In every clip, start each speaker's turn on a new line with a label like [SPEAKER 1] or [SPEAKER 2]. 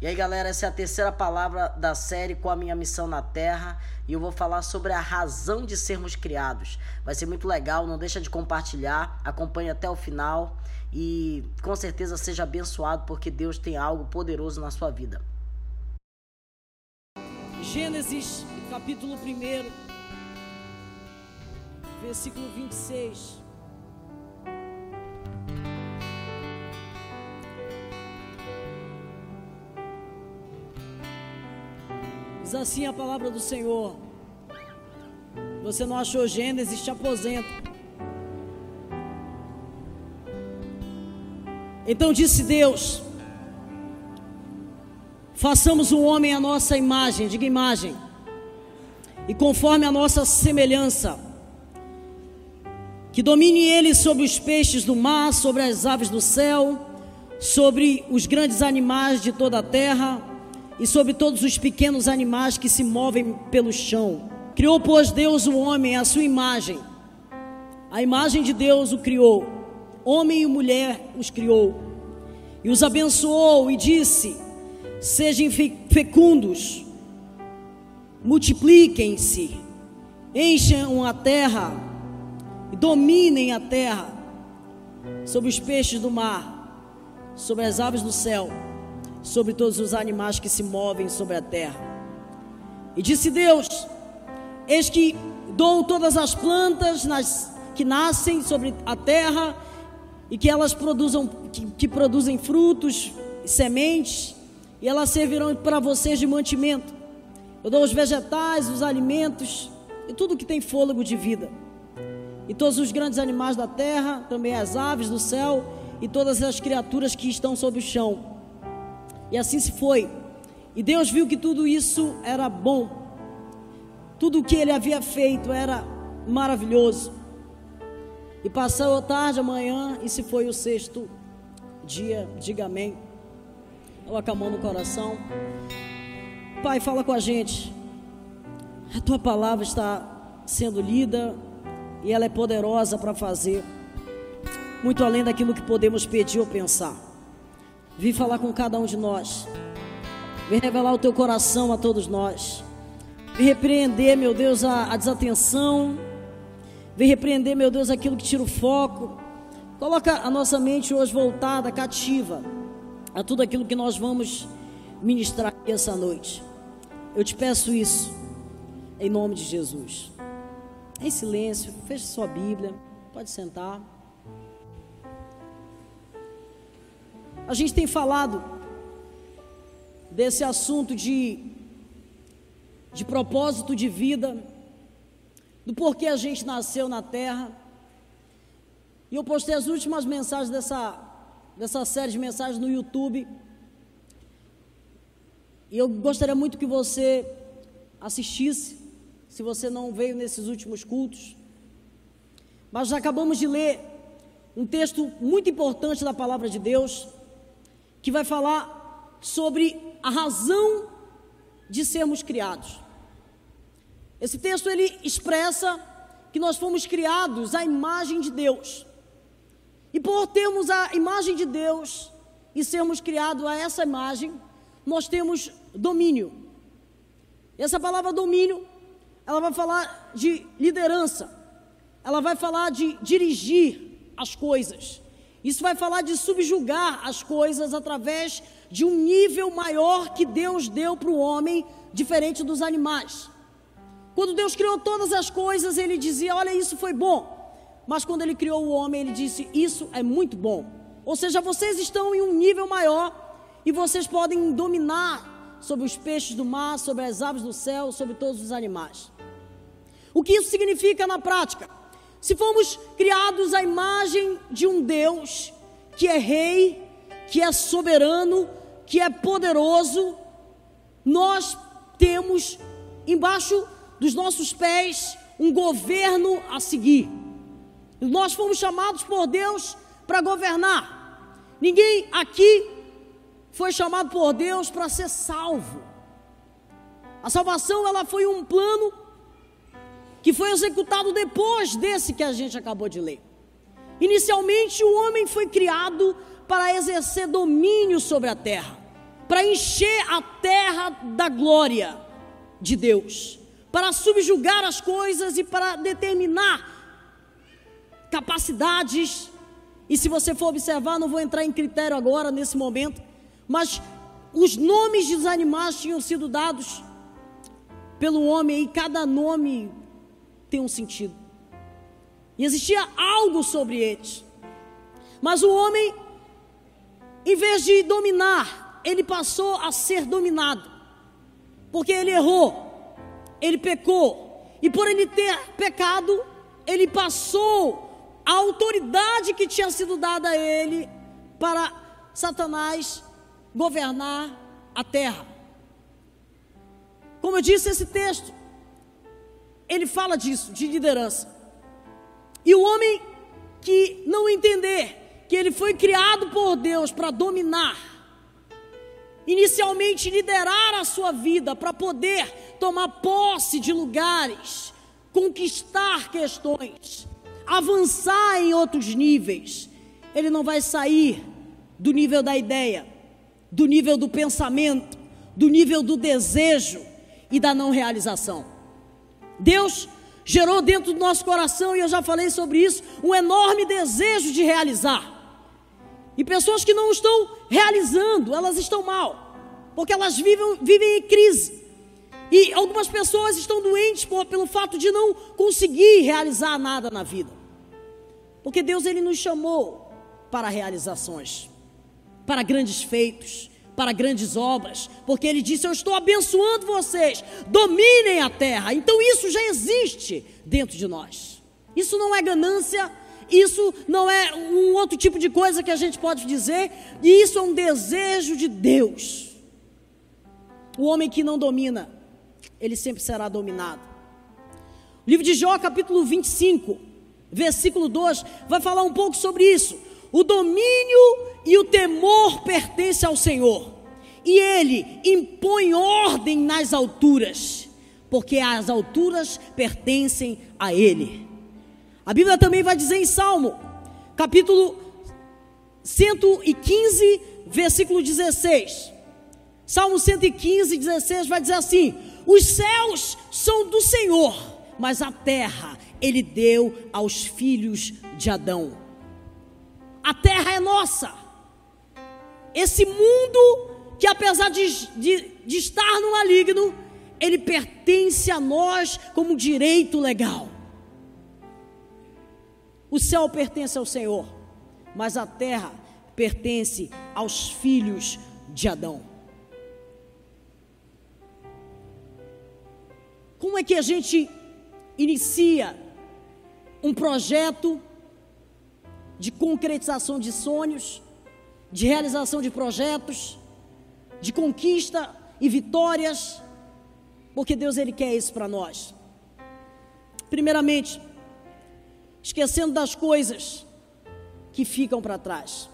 [SPEAKER 1] E aí, galera, essa é a terceira palavra da série com a minha missão na Terra e eu vou falar sobre a razão de sermos criados. Vai ser muito legal, não deixa de compartilhar, acompanhe até o final e com certeza seja abençoado porque Deus tem algo poderoso na sua vida.
[SPEAKER 2] Gênesis, capítulo 1, versículo 26. Diz assim a palavra do Senhor. Você não achou Gênesis, te aposenta. Então disse Deus: Façamos o homem a nossa imagem, diga imagem, e conforme a nossa semelhança, que domine ele sobre os peixes do mar, sobre as aves do céu, sobre os grandes animais de toda a terra e sobre todos os pequenos animais que se movem pelo chão. Criou, pois, Deus o homem à sua imagem. A imagem de Deus o criou. Homem e mulher os criou. E os abençoou e disse: Sejam fecundos, multipliquem-se, encham a terra dominem a terra sobre os peixes do mar, sobre as aves do céu sobre todos os animais que se movem sobre a terra. E disse Deus: Eis que dou todas as plantas nas, que nascem sobre a terra e que elas produzam, que, que produzem frutos e sementes, e elas servirão para vocês de mantimento. Eu dou os vegetais, os alimentos e tudo que tem fôlego de vida. E todos os grandes animais da terra, também as aves do céu e todas as criaturas que estão sobre o chão e assim se foi. E Deus viu que tudo isso era bom. Tudo o que ele havia feito era maravilhoso. E passou a tarde, amanhã, e se foi o sexto dia. Diga amém. Coloca a mão no coração. Pai, fala com a gente. A tua palavra está sendo lida e ela é poderosa para fazer muito além daquilo que podemos pedir ou pensar. Vim falar com cada um de nós. Vem revelar o teu coração a todos nós. Vem repreender, meu Deus, a, a desatenção. Vem repreender, meu Deus, aquilo que tira o foco. Coloca a nossa mente hoje voltada, cativa, a tudo aquilo que nós vamos ministrar aqui essa noite. Eu te peço isso, em nome de Jesus. Em silêncio, feche sua Bíblia, pode sentar. A gente tem falado desse assunto de, de propósito de vida, do porquê a gente nasceu na terra. E eu postei as últimas mensagens dessa, dessa série de mensagens no YouTube. E eu gostaria muito que você assistisse, se você não veio nesses últimos cultos. Mas já acabamos de ler um texto muito importante da palavra de Deus, que vai falar sobre a razão de sermos criados. Esse texto ele expressa que nós fomos criados à imagem de Deus. E por termos a imagem de Deus e sermos criados a essa imagem, nós temos domínio. Essa palavra domínio, ela vai falar de liderança. Ela vai falar de dirigir as coisas. Isso vai falar de subjugar as coisas através de um nível maior que Deus deu para o homem, diferente dos animais. Quando Deus criou todas as coisas, ele dizia: Olha, isso foi bom. Mas quando ele criou o homem, ele disse: Isso é muito bom. Ou seja, vocês estão em um nível maior e vocês podem dominar sobre os peixes do mar, sobre as aves do céu, sobre todos os animais. O que isso significa na prática? Se fomos criados à imagem de um Deus que é rei, que é soberano, que é poderoso, nós temos embaixo dos nossos pés um governo a seguir. Nós fomos chamados por Deus para governar. Ninguém aqui foi chamado por Deus para ser salvo. A salvação ela foi um plano que foi executado depois desse que a gente acabou de ler. Inicialmente, o homem foi criado para exercer domínio sobre a terra, para encher a terra da glória de Deus, para subjugar as coisas e para determinar capacidades. E se você for observar, não vou entrar em critério agora nesse momento, mas os nomes dos animais tinham sido dados pelo homem e cada nome tem um sentido. E existia algo sobre eles. Mas o homem, em vez de dominar, ele passou a ser dominado. Porque ele errou, ele pecou. E por ele ter pecado, ele passou a autoridade que tinha sido dada a ele para Satanás governar a terra. Como eu disse, esse texto, ele fala disso, de liderança. E o homem que não entender que ele foi criado por Deus para dominar, inicialmente liderar a sua vida, para poder tomar posse de lugares, conquistar questões, avançar em outros níveis, ele não vai sair do nível da ideia, do nível do pensamento, do nível do desejo e da não realização. Deus gerou dentro do nosso coração, e eu já falei sobre isso, um enorme desejo de realizar. E pessoas que não estão realizando, elas estão mal, porque elas vivem, vivem em crise. E algumas pessoas estão doentes por, pelo fato de não conseguir realizar nada na vida. Porque Deus ele nos chamou para realizações, para grandes feitos, para grandes obras, porque ele disse: Eu estou abençoando vocês, dominem a terra. Então isso já existe dentro de nós. Isso não é ganância, isso não é um outro tipo de coisa que a gente pode dizer, e isso é um desejo de Deus. O homem que não domina, ele sempre será dominado. O livro de Jó, capítulo 25, versículo 2, vai falar um pouco sobre isso. O domínio e o temor pertence ao Senhor, e Ele impõe ordem nas alturas, porque as alturas pertencem a Ele. A Bíblia também vai dizer em Salmo, capítulo 115, versículo 16. Salmo 115, 16 vai dizer assim: Os céus são do Senhor, mas a terra Ele deu aos filhos de Adão. A terra é nossa. Esse mundo que apesar de, de, de estar no maligno, ele pertence a nós como direito legal. O céu pertence ao Senhor, mas a terra pertence aos filhos de Adão. Como é que a gente inicia um projeto de concretização de sonhos? de realização de projetos, de conquista e vitórias, porque Deus ele quer isso para nós. Primeiramente, esquecendo das coisas que ficam para trás.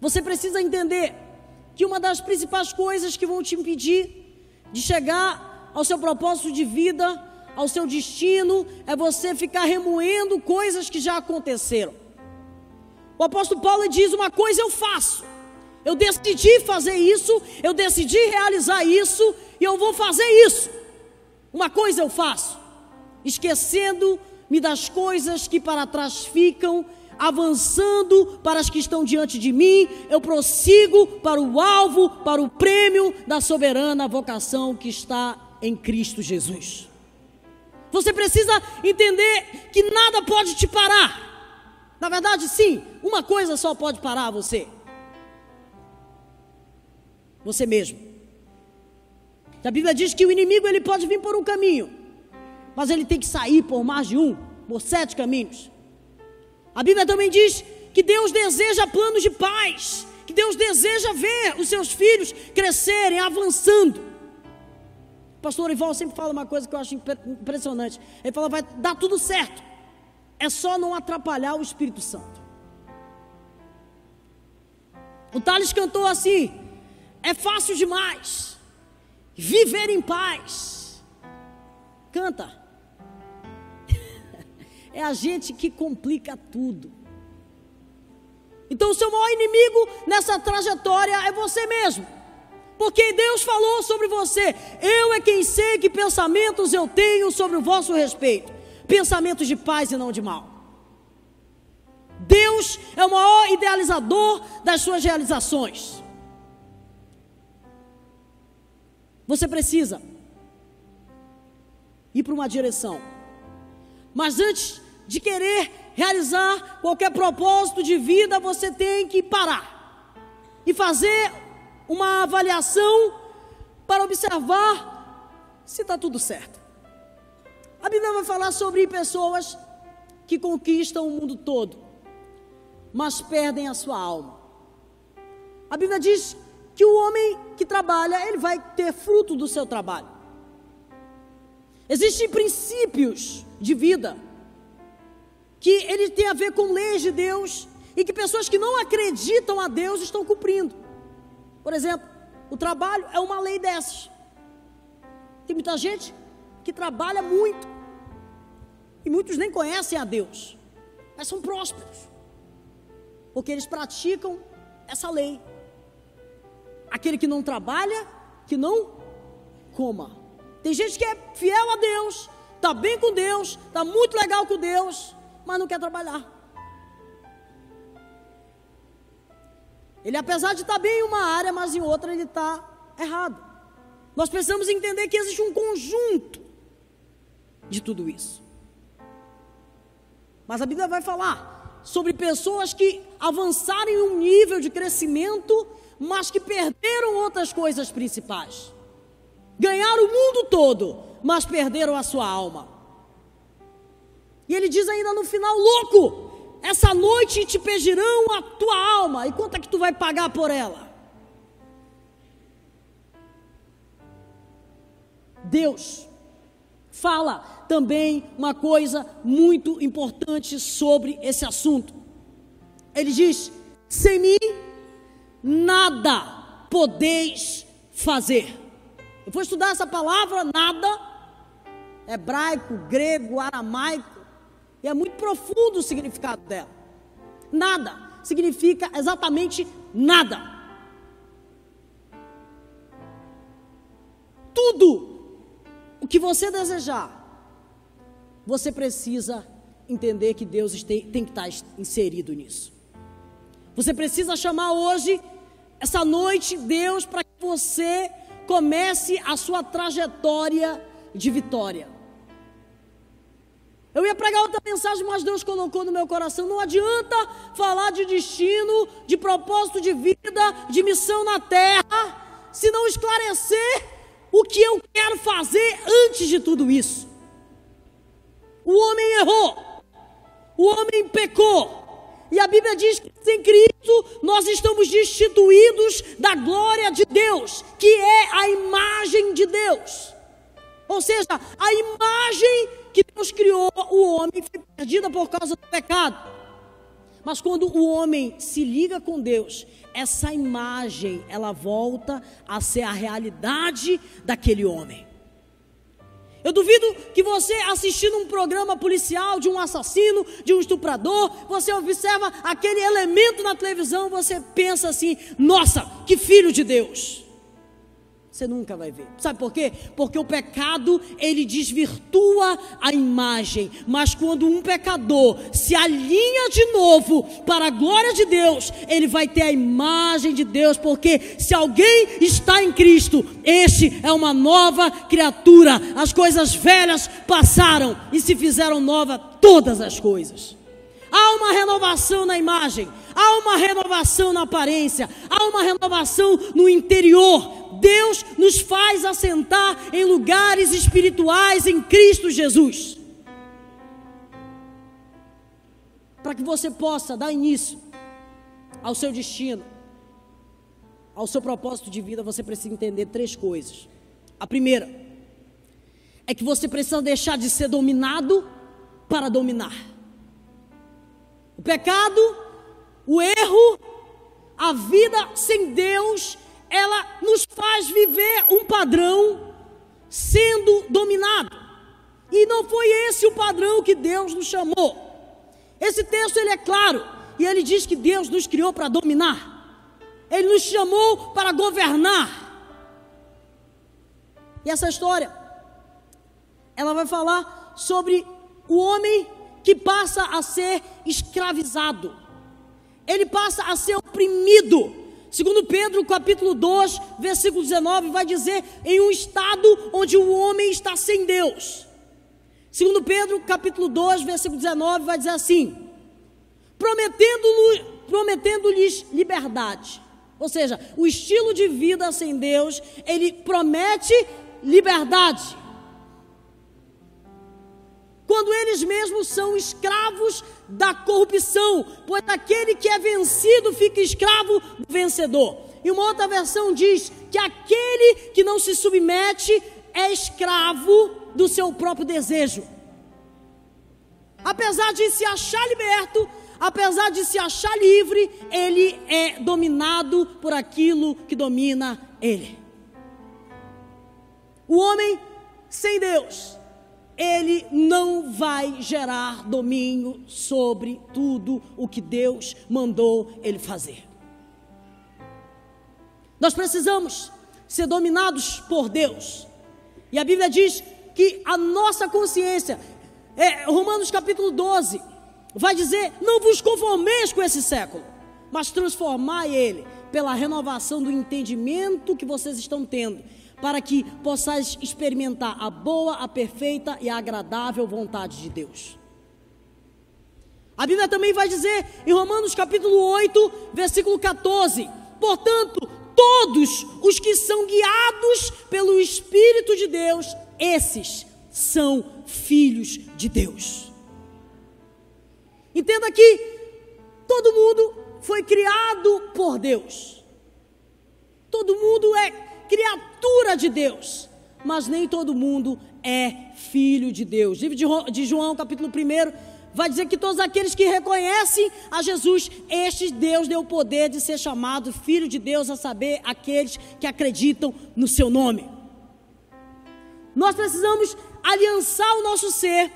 [SPEAKER 2] Você precisa entender que uma das principais coisas que vão te impedir de chegar ao seu propósito de vida, ao seu destino, é você ficar remoendo coisas que já aconteceram. O apóstolo Paulo diz: Uma coisa eu faço, eu decidi fazer isso, eu decidi realizar isso, e eu vou fazer isso. Uma coisa eu faço, esquecendo-me das coisas que para trás ficam, avançando para as que estão diante de mim, eu prossigo para o alvo, para o prêmio da soberana vocação que está em Cristo Jesus. Você precisa entender que nada pode te parar. Na verdade, sim, uma coisa só pode parar você: você mesmo. A Bíblia diz que o inimigo ele pode vir por um caminho, mas ele tem que sair por mais de um, por sete caminhos. A Bíblia também diz que Deus deseja planos de paz, que Deus deseja ver os seus filhos crescerem, avançando. O pastor Ival sempre fala uma coisa que eu acho impressionante. Ele fala: vai dar tudo certo. É só não atrapalhar o Espírito Santo. O Thales cantou assim: é fácil demais viver em paz. Canta. É a gente que complica tudo. Então, o seu maior inimigo nessa trajetória é você mesmo. Porque Deus falou sobre você: Eu é quem sei que pensamentos eu tenho sobre o vosso respeito. Pensamentos de paz e não de mal. Deus é o maior idealizador das suas realizações. Você precisa ir para uma direção. Mas antes de querer realizar qualquer propósito de vida, você tem que parar e fazer uma avaliação para observar se está tudo certo. A Bíblia vai falar sobre pessoas que conquistam o mundo todo, mas perdem a sua alma. A Bíblia diz que o homem que trabalha, ele vai ter fruto do seu trabalho. Existem princípios de vida que ele tem a ver com leis de Deus e que pessoas que não acreditam a Deus estão cumprindo. Por exemplo, o trabalho é uma lei dessas. Tem muita gente que trabalha muito e muitos nem conhecem a Deus, mas são prósperos, porque eles praticam essa lei. Aquele que não trabalha, que não coma. Tem gente que é fiel a Deus, está bem com Deus, está muito legal com Deus, mas não quer trabalhar. Ele, apesar de estar bem em uma área, mas em outra ele está errado. Nós precisamos entender que existe um conjunto de tudo isso. Mas a Bíblia vai falar sobre pessoas que avançaram em um nível de crescimento, mas que perderam outras coisas principais. Ganharam o mundo todo, mas perderam a sua alma. E ele diz ainda no final: louco, essa noite te pedirão a tua alma. E quanto é que tu vai pagar por ela? Deus fala também uma coisa muito importante sobre esse assunto. Ele diz: sem mim nada podeis fazer. Eu vou estudar essa palavra, nada, hebraico, grego, aramaico, e é muito profundo o significado dela. Nada significa exatamente nada. Tudo o que você desejar, você precisa entender que Deus tem, que estar inserido nisso. Você precisa chamar hoje, essa noite, Deus para que você comece a sua trajetória de vitória. Eu ia pregar outra mensagem, mas Deus colocou no meu coração. Não adianta falar de destino, de propósito de vida, de missão na terra, se não esclarecer o que eu quero fazer antes de tudo isso. O homem errou, o homem pecou, e a Bíblia diz que sem Cristo nós estamos destituídos da glória de Deus, que é a imagem de Deus. Ou seja, a imagem que Deus criou o homem foi perdida por causa do pecado. Mas quando o homem se liga com Deus, essa imagem ela volta a ser a realidade daquele homem. Eu duvido que você assistindo um programa policial de um assassino, de um estuprador, você observa aquele elemento na televisão, você pensa assim: nossa, que filho de Deus. Você nunca vai ver. Sabe por quê? Porque o pecado, ele desvirtua a imagem. Mas quando um pecador se alinha de novo para a glória de Deus, ele vai ter a imagem de Deus. Porque se alguém está em Cristo, este é uma nova criatura. As coisas velhas passaram e se fizeram nova todas as coisas. Há uma renovação na imagem, há uma renovação na aparência, há uma renovação no interior Deus nos faz assentar em lugares espirituais em Cristo Jesus. Para que você possa dar início ao seu destino, ao seu propósito de vida, você precisa entender três coisas. A primeira é que você precisa deixar de ser dominado para dominar. O pecado, o erro, a vida sem Deus faz viver um padrão sendo dominado. E não foi esse o padrão que Deus nos chamou. Esse texto ele é claro e ele diz que Deus nos criou para dominar. Ele nos chamou para governar. E essa história, ela vai falar sobre o homem que passa a ser escravizado. Ele passa a ser oprimido. Segundo Pedro, capítulo 2, versículo 19, vai dizer em um estado onde o homem está sem Deus. Segundo Pedro, capítulo 2, versículo 19, vai dizer assim: prometendo-lhes prometendo liberdade. Ou seja, o estilo de vida sem Deus, ele promete liberdade. Quando eles mesmos são escravos da corrupção, pois aquele que é vencido fica escravo do vencedor. E uma outra versão diz que aquele que não se submete é escravo do seu próprio desejo. Apesar de se achar liberto, apesar de se achar livre, ele é dominado por aquilo que domina ele. O homem sem Deus, ele não vai gerar domínio sobre tudo o que Deus mandou ele fazer. Nós precisamos ser dominados por Deus. E a Bíblia diz que a nossa consciência, é, Romanos capítulo 12, vai dizer: Não vos conformeis com esse século, mas transformai ele pela renovação do entendimento que vocês estão tendo, para que possais experimentar a boa, a perfeita e a agradável vontade de Deus. A Bíblia também vai dizer em Romanos capítulo 8, versículo 14: Portanto, todos os que são guiados pelo Espírito de Deus, esses são filhos de Deus. Entenda que todo mundo foi criado por Deus. Todo mundo é criatura de Deus, mas nem todo mundo é filho de Deus. Livro de João, capítulo 1, vai dizer que todos aqueles que reconhecem a Jesus, este Deus deu o poder de ser chamado filho de Deus, a saber, aqueles que acreditam no seu nome. Nós precisamos aliançar o nosso ser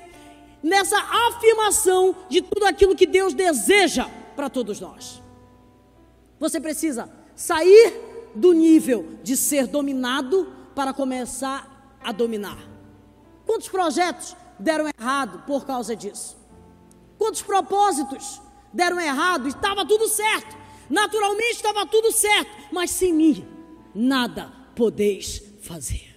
[SPEAKER 2] nessa afirmação de tudo aquilo que Deus deseja para todos nós. Você precisa sair do nível de ser dominado para começar a dominar. Quantos projetos deram errado por causa disso? Quantos propósitos deram errado? Estava tudo certo. Naturalmente estava tudo certo, mas sem mim nada podeis fazer.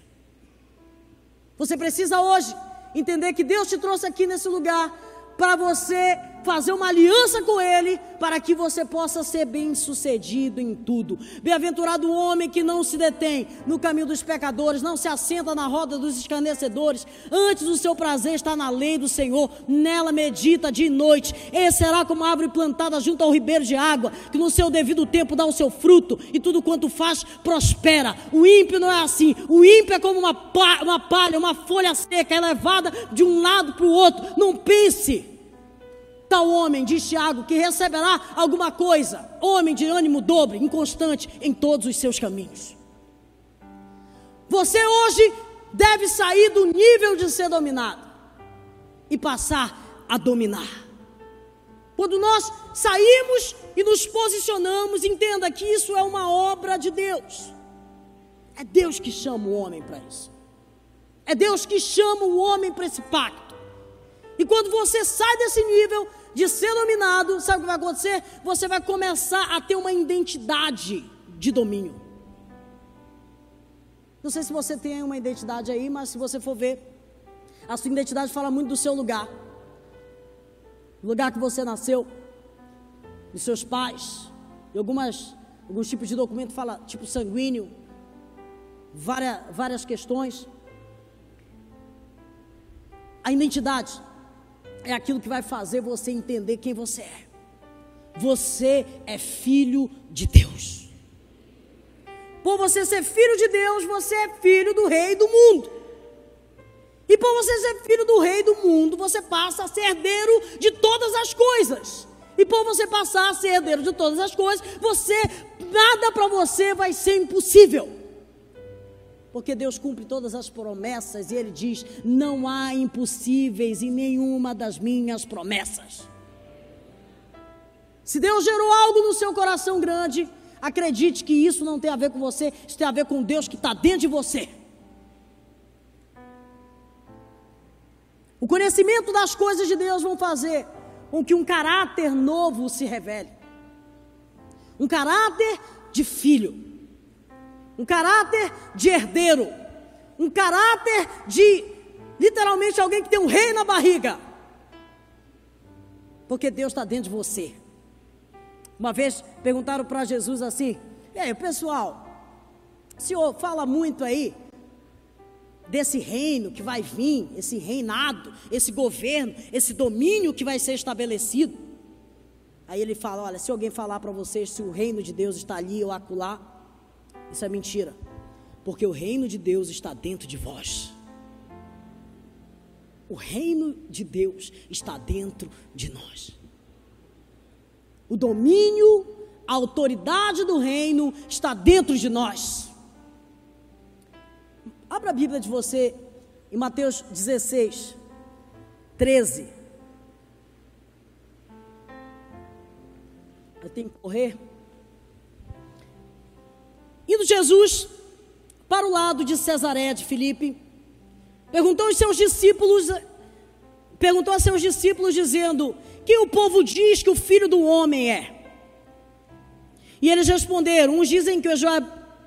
[SPEAKER 2] Você precisa hoje entender que Deus te trouxe aqui nesse lugar para você fazer uma aliança com Ele, para que você possa ser bem sucedido em tudo. Bem-aventurado o homem que não se detém no caminho dos pecadores, não se assenta na roda dos escarnecedores, antes o seu prazer está na lei do Senhor, nela medita de noite. Ele será como árvore plantada junto ao ribeiro de água, que no seu devido tempo dá o seu fruto, e tudo quanto faz prospera. O ímpio não é assim, o ímpio é como uma, uma palha, uma folha seca, é levada de um lado para o outro. Não pense Tal homem, diz Tiago, que receberá alguma coisa, homem de ânimo dobre, inconstante em todos os seus caminhos. Você hoje deve sair do nível de ser dominado e passar a dominar. Quando nós saímos e nos posicionamos, entenda que isso é uma obra de Deus. É Deus que chama o homem para isso. É Deus que chama o homem para esse pacto. E quando você sai desse nível de ser dominado, sabe o que vai acontecer? Você vai começar a ter uma identidade de domínio. Não sei se você tem uma identidade aí, mas se você for ver, a sua identidade fala muito do seu lugar. O lugar que você nasceu, dos seus pais, e algumas, alguns tipos de documento fala tipo sanguíneo, várias, várias questões. A identidade é aquilo que vai fazer você entender quem você é. Você é filho de Deus. Por você ser filho de Deus, você é filho do rei do mundo. E por você ser filho do rei do mundo, você passa a ser herdeiro de todas as coisas. E por você passar a ser herdeiro de todas as coisas, você nada para você vai ser impossível porque Deus cumpre todas as promessas e Ele diz: não há impossíveis em nenhuma das minhas promessas. Se Deus gerou algo no seu coração grande, acredite que isso não tem a ver com você, isso tem a ver com Deus que está dentro de você. O conhecimento das coisas de Deus vão fazer com que um caráter novo se revele. Um caráter de filho. Um caráter de herdeiro. Um caráter de literalmente alguém que tem um rei na barriga. Porque Deus está dentro de você. Uma vez perguntaram para Jesus assim: E aí, pessoal, o senhor fala muito aí desse reino que vai vir, esse reinado, esse governo, esse domínio que vai ser estabelecido. Aí ele fala: Olha, se alguém falar para vocês se o reino de Deus está ali ou acolá, isso é mentira, porque o reino de Deus está dentro de vós. O reino de Deus está dentro de nós. O domínio, a autoridade do reino está dentro de nós. Abra a Bíblia de você em Mateus 16, 13. Eu tenho que correr. Indo Jesus para o lado de Cesaré de Filipe, perguntou aos seus discípulos, perguntou a seus discípulos dizendo: "Que o povo diz que o filho do homem é?" E eles responderam: uns dizem que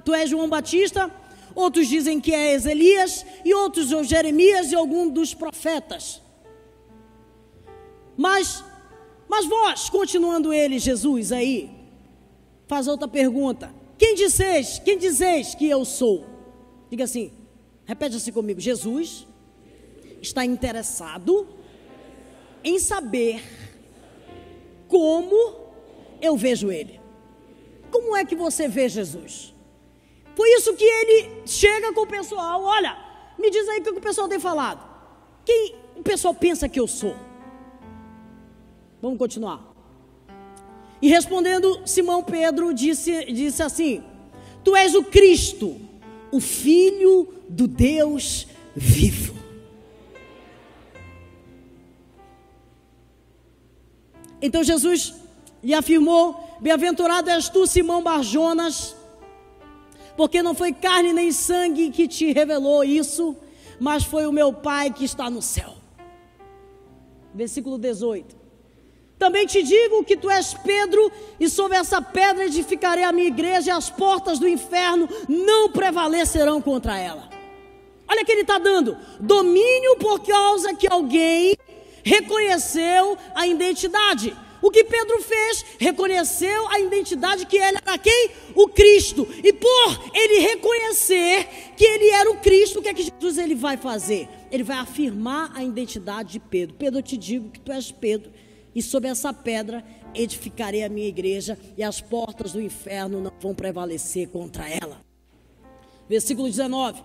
[SPEAKER 2] tu és João Batista, outros dizem que és Elias, e outros ou Jeremias e algum dos profetas. Mas, mas vós, continuando ele, Jesus, aí, faz outra pergunta: Quem dizeis, quem dizeis que eu sou? Diga assim, repete assim comigo: Jesus está interessado em saber como eu vejo ele. Como é que você vê Jesus? Por isso que ele chega com o pessoal, olha, me diz aí o que o pessoal tem falado. Quem o pessoal pensa que eu sou? Vamos continuar. E respondendo, Simão Pedro disse, disse assim: Tu és o Cristo, o Filho do Deus vivo. Então Jesus lhe afirmou: Bem-aventurado és tu, Simão Barjonas, porque não foi carne nem sangue que te revelou isso, mas foi o meu Pai que está no céu. Versículo 18. Também te digo que tu és Pedro, e sobre essa pedra edificarei a minha igreja, e as portas do inferno não prevalecerão contra ela. Olha que ele está dando: domínio por causa que alguém reconheceu a identidade. O que Pedro fez? Reconheceu a identidade que ele era quem? O Cristo. E por ele reconhecer que ele era o Cristo, o que é que Jesus ele vai fazer? Ele vai afirmar a identidade de Pedro. Pedro, eu te digo que tu és Pedro, e sobre essa pedra edificarei a minha igreja, e as portas do inferno não vão prevalecer contra ela. Versículo 19: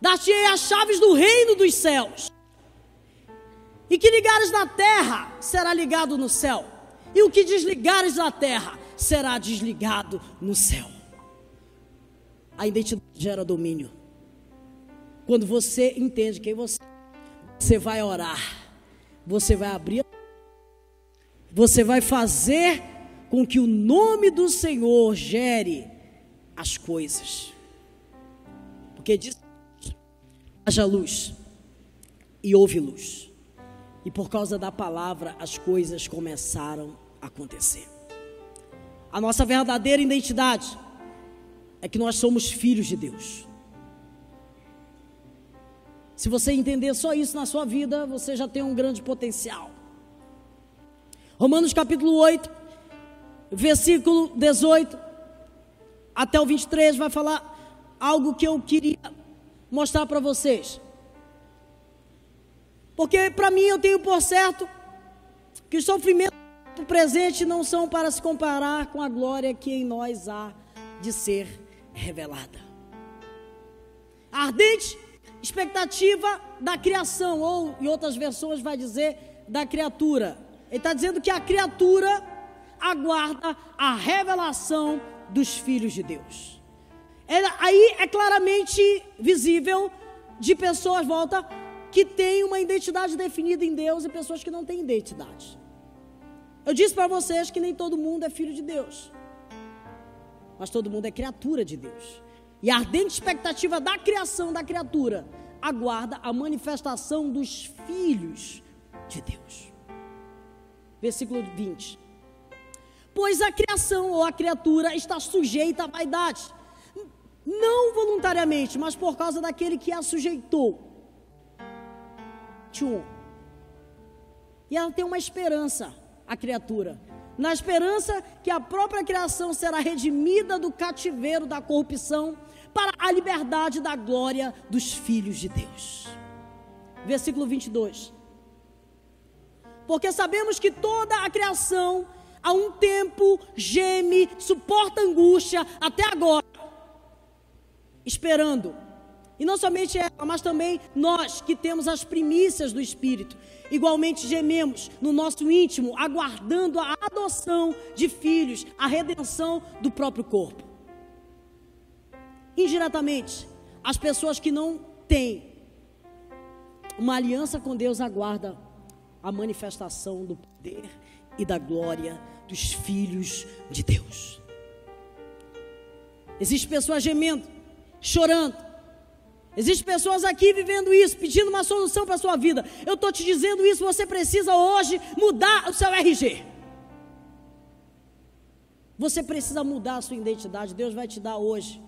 [SPEAKER 2] Dar-te-ei as chaves do reino dos céus. E que ligares na terra será ligado no céu, e o que desligares na terra será desligado no céu. A identidade gera domínio. Quando você entende quem você é, você vai orar, você vai abrir, você vai fazer com que o nome do Senhor gere as coisas. Porque diz: haja luz e houve luz. E por causa da palavra, as coisas começaram a acontecer. A nossa verdadeira identidade é que nós somos filhos de Deus. Se você entender só isso na sua vida, você já tem um grande potencial. Romanos capítulo 8, versículo 18 até o 23 vai falar algo que eu queria mostrar para vocês. Porque para mim eu tenho por certo que os sofrimentos do presente não são para se comparar com a glória que em nós há de ser revelada. A ardente expectativa da criação, ou em outras versões vai dizer da criatura. Ele está dizendo que a criatura aguarda a revelação dos filhos de Deus. aí é claramente visível de pessoas, volta, que têm uma identidade definida em Deus e pessoas que não têm identidade. Eu disse para vocês que nem todo mundo é filho de Deus, mas todo mundo é criatura de Deus. E a ardente expectativa da criação da criatura aguarda a manifestação dos filhos de Deus. Versículo 20. Pois a criação ou a criatura está sujeita à vaidade, não voluntariamente, mas por causa daquele que a sujeitou. 21. E ela tem uma esperança, a criatura, na esperança que a própria criação será redimida do cativeiro da corrupção para a liberdade da glória dos filhos de Deus. Versículo 22. Porque sabemos que toda a criação, a um tempo, geme, suporta angústia até agora, esperando e não somente ela, mas também nós que temos as primícias do Espírito. Igualmente gememos no nosso íntimo, aguardando a adoção de filhos, a redenção do próprio corpo. Indiretamente, as pessoas que não têm uma aliança com Deus aguardam a manifestação do poder e da glória dos filhos de Deus. Existem pessoas gemendo, chorando, Existem pessoas aqui vivendo isso, pedindo uma solução para a sua vida. Eu estou te dizendo isso, você precisa hoje mudar o seu RG. Você precisa mudar a sua identidade. Deus vai te dar hoje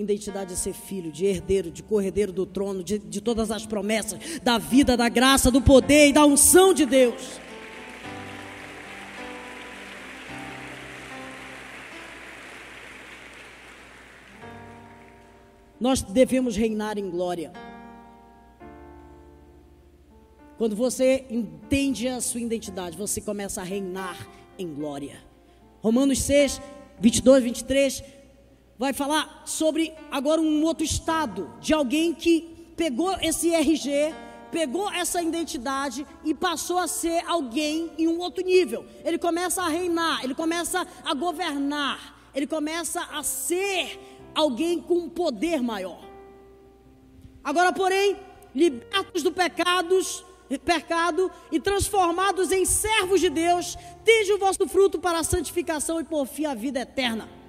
[SPEAKER 2] identidade de ser filho, de herdeiro, de corredeiro do trono, de, de todas as promessas, da vida, da graça, do poder e da unção de Deus. nós devemos reinar em glória. Quando você entende a sua identidade, você começa a reinar em glória. Romanos 6, 22, 23 vai falar sobre agora um outro estado de alguém que pegou esse RG, pegou essa identidade e passou a ser alguém em um outro nível. Ele começa a reinar, ele começa a governar, ele começa a ser alguém com um poder maior. Agora, porém, libertos do pecados, pecado e transformados em servos de Deus, tende o vosso fruto para a santificação e por fim a vida eterna.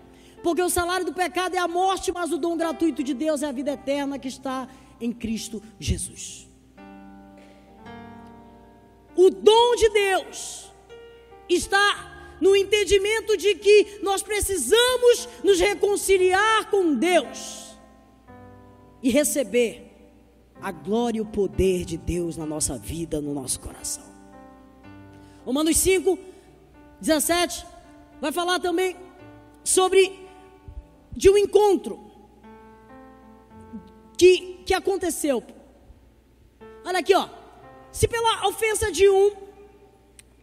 [SPEAKER 2] Porque o salário do pecado é a morte, mas o dom gratuito de Deus é a vida eterna que está em Cristo Jesus. O dom de Deus está no entendimento de que nós precisamos nos reconciliar com Deus e receber a glória e o poder de Deus na nossa vida, no nosso coração. Romanos 5, 17 vai falar também sobre de um encontro que, que aconteceu. Olha aqui, ó. Se pela ofensa de um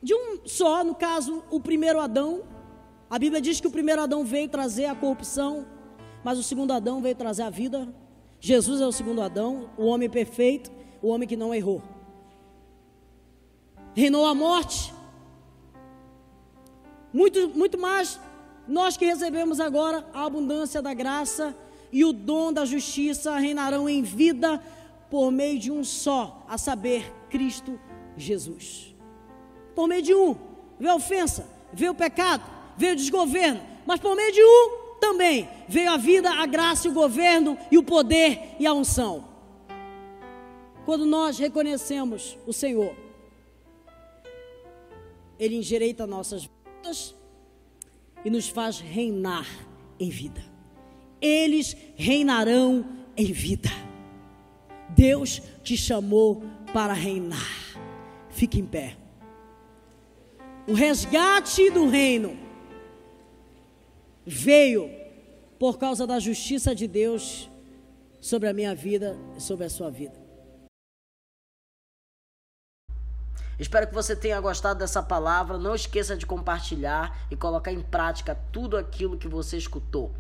[SPEAKER 2] de um só, no caso, o primeiro Adão. A Bíblia diz que o primeiro Adão veio trazer a corrupção, mas o segundo Adão veio trazer a vida. Jesus é o segundo Adão, o homem perfeito, o homem que não errou. Reinou a morte. Muito, muito mais nós que recebemos agora a abundância da graça e o dom da justiça reinarão em vida por meio de um só, a saber, Cristo Jesus por meio de um, veio a ofensa, veio o pecado, veio o desgoverno, mas por meio de um também veio a vida, a graça, o governo e o poder e a unção. Quando nós reconhecemos o Senhor, Ele endireita nossas vidas e nos faz reinar em vida. Eles reinarão em vida. Deus te chamou para reinar. Fique em pé o resgate do reino veio por causa da justiça de Deus sobre a minha vida e sobre a sua vida.
[SPEAKER 1] Espero que você tenha gostado dessa palavra. Não esqueça de compartilhar e colocar em prática tudo aquilo que você escutou.